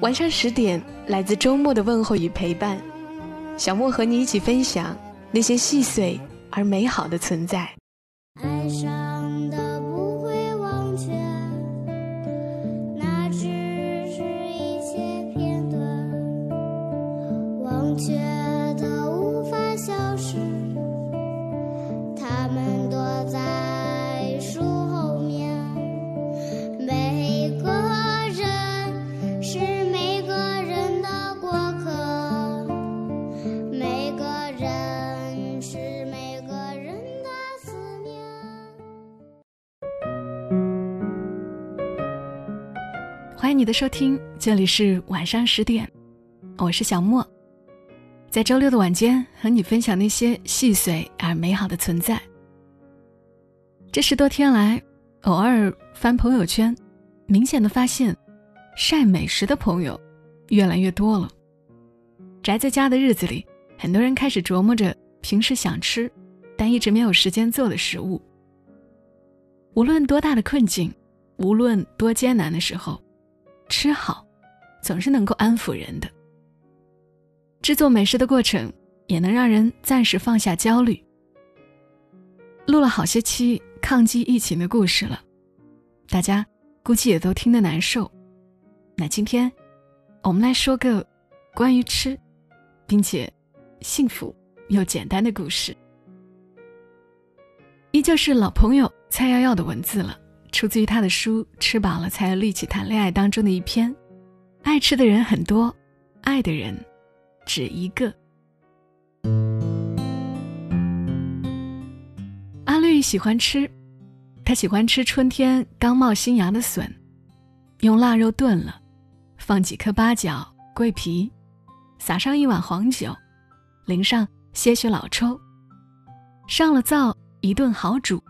晚上十点，来自周末的问候与陪伴，小莫和你一起分享那些细碎而美好的存在。欢迎你的收听，这里是晚上十点，我是小莫，在周六的晚间和你分享那些细碎而美好的存在。这十多天来，偶尔翻朋友圈，明显的发现，晒美食的朋友越来越多了。宅在家的日子里，很多人开始琢磨着平时想吃，但一直没有时间做的食物。无论多大的困境，无论多艰难的时候。吃好，总是能够安抚人的。制作美食的过程也能让人暂时放下焦虑。录了好些期抗击疫情的故事了，大家估计也都听得难受。那今天，我们来说个关于吃，并且幸福又简单的故事。依旧是老朋友蔡瑶瑶的文字了。出自于他的书《吃饱了才有力气谈恋爱》当中的一篇，爱吃的人很多，爱的人只一个。阿绿喜欢吃，他喜欢吃春天刚冒新芽的笋，用腊肉炖了，放几颗八角、桂皮，撒上一碗黄酒，淋上些许老抽，上了灶一顿好煮，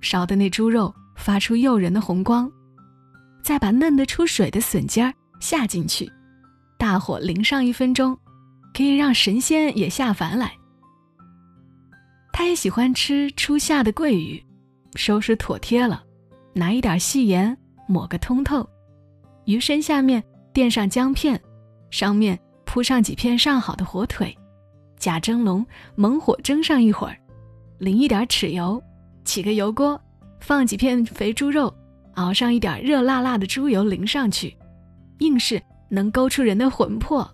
烧的那猪肉。发出诱人的红光，再把嫩得出水的笋尖儿下进去，大火淋上一分钟，可以让神仙也下凡来。他也喜欢吃初夏的桂鱼，收拾妥帖了，拿一点细盐抹个通透，鱼身下面垫上姜片，上面铺上几片上好的火腿，假蒸笼猛火蒸上一会儿，淋一点豉油，起个油锅。放几片肥猪肉，熬上一点热辣辣的猪油淋上去，硬是能勾出人的魂魄。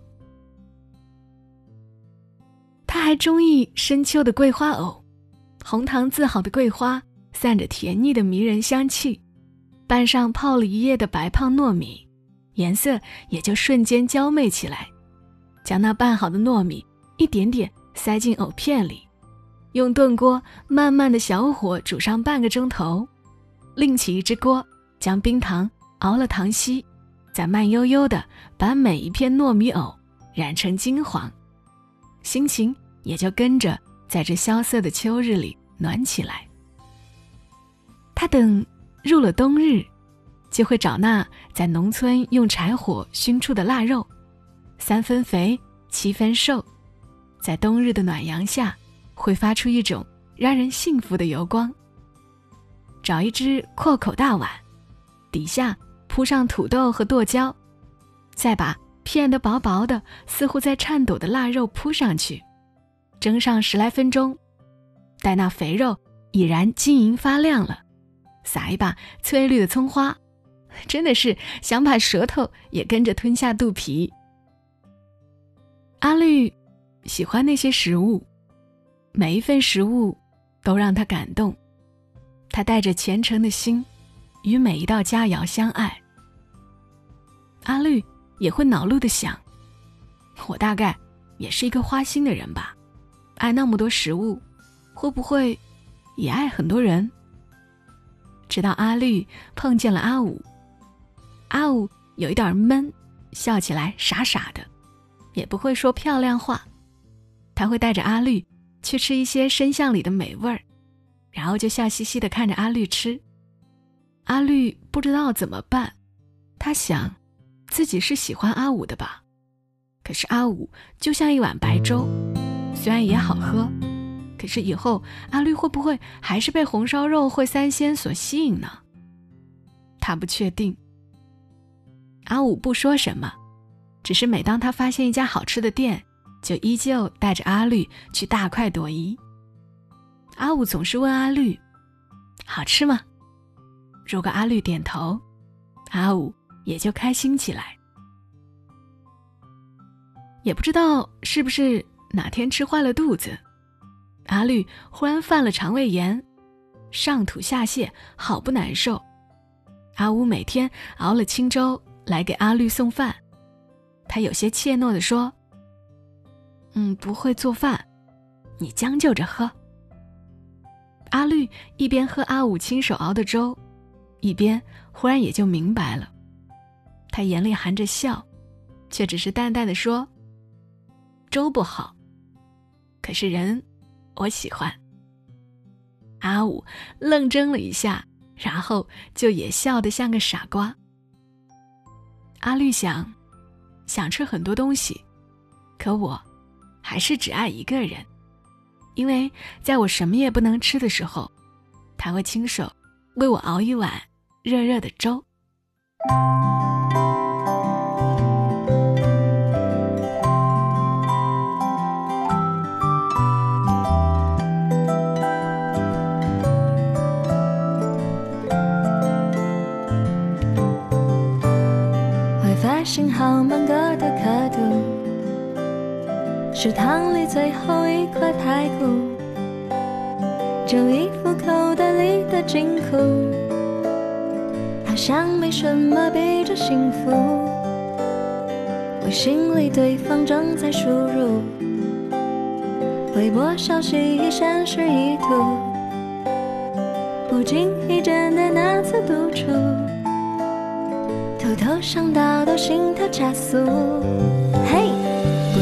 他还中意深秋的桂花藕，红糖渍好的桂花散着甜腻的迷人香气，拌上泡了一夜的白胖糯米，颜色也就瞬间娇媚起来。将那拌好的糯米一点点塞进藕片里。用炖锅慢慢的小火煮上半个钟头，另起一只锅，将冰糖熬了糖稀，再慢悠悠的把每一片糯米藕染成金黄，心情也就跟着在这萧瑟的秋日里暖起来。他等入了冬日，就会找那在农村用柴火熏出的腊肉，三分肥七分瘦，在冬日的暖阳下。会发出一种让人幸福的油光。找一只阔口大碗，底下铺上土豆和剁椒，再把片得薄薄的、似乎在颤抖的腊肉铺上去，蒸上十来分钟。待那肥肉已然晶莹发亮了，撒一把翠绿的葱花，真的是想把舌头也跟着吞下肚皮。阿绿喜欢那些食物。每一份食物，都让他感动。他带着虔诚的心，与每一道佳肴相爱。阿绿也会恼怒的想：我大概也是一个花心的人吧？爱那么多食物，会不会也爱很多人？直到阿绿碰见了阿五，阿五有一点闷，笑起来傻傻的，也不会说漂亮话。他会带着阿绿去吃一些深巷里的美味儿，然后就笑嘻嘻的看着阿绿吃。阿绿不知道怎么办，他想，自己是喜欢阿五的吧？可是阿五就像一碗白粥，虽然也好喝，可是以后阿绿会不会还是被红烧肉或三鲜所吸引呢？他不确定。阿五不说什么，只是每当他发现一家好吃的店，就依旧带着阿绿去大快朵颐。阿五总是问阿绿：“好吃吗？”如果阿绿点头，阿五也就开心起来。也不知道是不是哪天吃坏了肚子，阿绿忽然犯了肠胃炎，上吐下泻，好不难受。阿五每天熬了清粥来给阿绿送饭，他有些怯懦地说：“嗯，不会做饭，你将就着喝。”阿绿一边喝阿五亲手熬的粥。一边忽然也就明白了，他眼里含着笑，却只是淡淡的说：“粥不好，可是人，我喜欢。”阿五愣怔了一下，然后就也笑得像个傻瓜。阿绿想，想吃很多东西，可我，还是只爱一个人，因为在我什么也不能吃的时候，他会亲手为我熬一碗。热热的粥。会发信号满格，食堂里最后一块排骨，就一副口袋里的金库。好像没什么比这幸福。微信里对方正在输入，微博消息已显示已读，不经意间的那次独处，偷偷想到都心跳加速。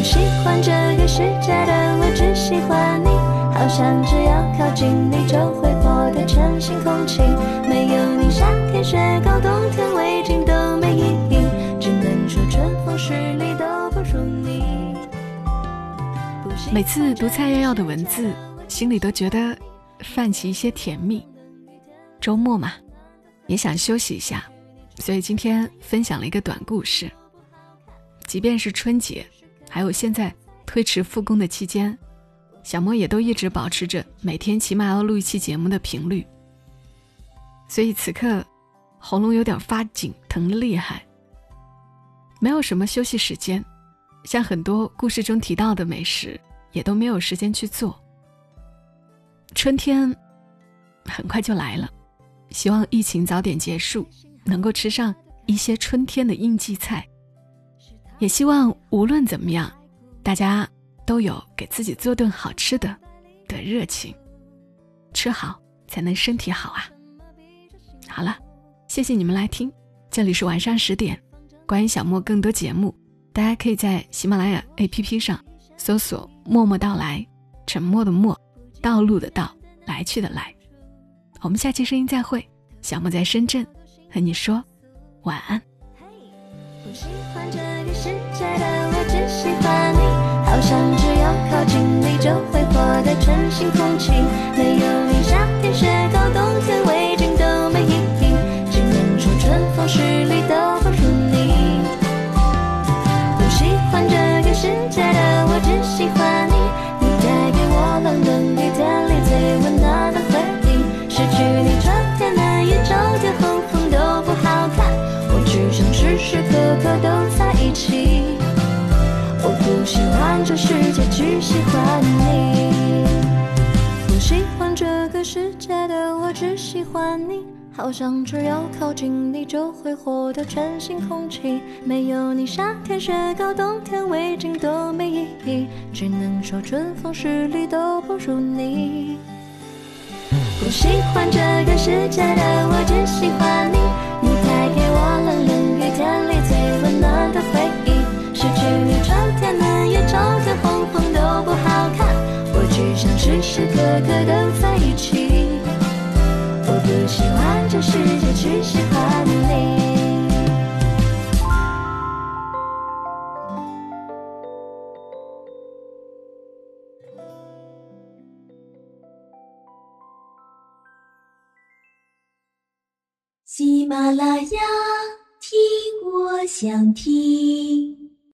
喜欢这个世界的我，只喜欢你。好像只要靠近你，就会活得全新空气。没有你，夏天雪糕，冬天围巾都没意义。只能说春风十里都不如你。每次读蔡瑶瑶的文字，心里都觉得泛起一些甜蜜。周末嘛，也想休息一下，所以今天分享了一个短故事。即便是春节，还有现在推迟复工的期间。小莫也都一直保持着每天起码要录一期节目的频率，所以此刻喉咙有点发紧，疼的厉害。没有什么休息时间，像很多故事中提到的美食，也都没有时间去做。春天很快就来了，希望疫情早点结束，能够吃上一些春天的应季菜。也希望无论怎么样，大家。都有给自己做顿好吃的的热情，吃好才能身体好啊！好了，谢谢你们来听，这里是晚上十点，关于小莫更多节目，大家可以在喜马拉雅 APP 上搜索“默默到来”，沉默的默，道路的道，来去的来。我们下期声音再会，小莫在深圳和你说晚安。嘿，我喜欢这世界的我只喜欢你好像只要靠近你，就会获得全新空气。没有你，夏天雪糕，冬天围巾都没意义。只能说春风十里都这世界，只喜欢你。不喜欢这个世界的我，只喜欢你。好像只要靠近你，就会获得全新空气。没有你，夏天雪糕，冬天围巾都没意义。只能说春风十里都不如你。不喜欢这个世界的我，只喜欢你。时时刻刻都在一起。我不喜欢这世界只喜欢你。喜马拉雅，听我想听。